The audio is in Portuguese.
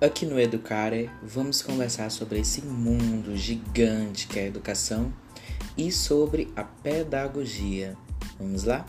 Aqui no Educare, vamos conversar sobre esse mundo gigante que é a educação e sobre a pedagogia. Vamos lá?